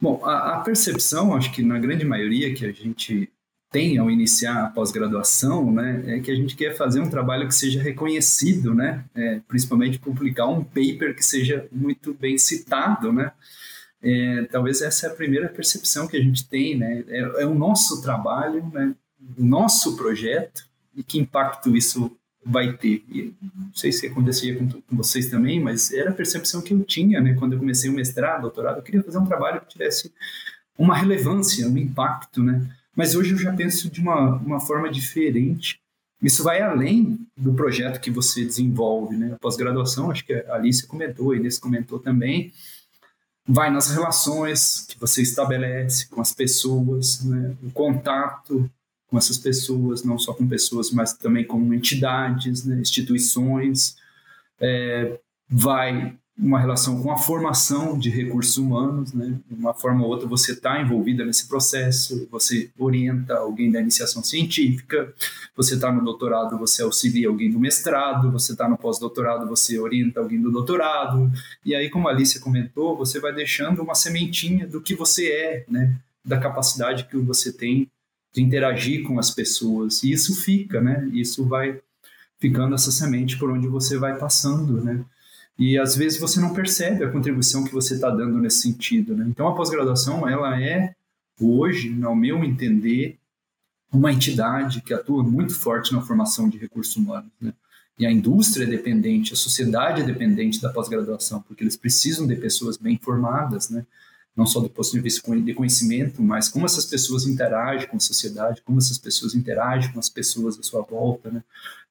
Bom, a, a, percepção, acho que na grande maioria que a gente tem ao iniciar a pós-graduação, né, é que a gente quer fazer um trabalho que seja reconhecido, né, é, principalmente publicar um paper que seja muito bem citado, né, é, talvez essa é a primeira percepção que a gente tem, né, é, é o nosso trabalho, né, o nosso projeto e que impacto isso vai ter. E não sei se acontecia com, com, vocês também, mas era a percepção que eu tinha, né, quando eu comecei o mestrado, doutorado, eu queria fazer um trabalho que tivesse uma relevância, um impacto, né? Mas hoje eu já penso de uma, uma forma diferente. Isso vai além do projeto que você desenvolve, né? A pós-graduação, acho que a Alice comentou, a Inês comentou também, vai nas relações que você estabelece com as pessoas, né? o contato com essas pessoas, não só com pessoas, mas também com entidades, né, instituições, é, vai uma relação com a formação de recursos humanos, né? De uma forma ou outra você está envolvida nesse processo, você orienta alguém da iniciação científica, você está no doutorado, você auxilia alguém do mestrado, você está no pós-doutorado, você orienta alguém do doutorado, e aí, como a Alicia comentou, você vai deixando uma sementinha do que você é, né? Da capacidade que você tem de interagir com as pessoas. E isso fica, né? Isso vai ficando essa semente por onde você vai passando, né? E às vezes você não percebe a contribuição que você está dando nesse sentido, né? Então a pós-graduação ela é hoje, ao meu entender, uma entidade que atua muito forte na formação de recursos humanos, né? E a indústria é dependente, a sociedade é dependente da pós-graduação, porque eles precisam de pessoas bem formadas, né? Não só do ponto de vista de conhecimento, mas como essas pessoas interagem com a sociedade, como essas pessoas interagem com as pessoas à sua volta, né?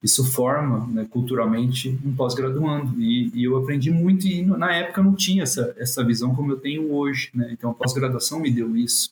Isso forma, né, culturalmente, um pós-graduando. E, e, eu aprendi muito e na época não tinha essa, essa visão como eu tenho hoje, né? Então a pós-graduação me deu isso.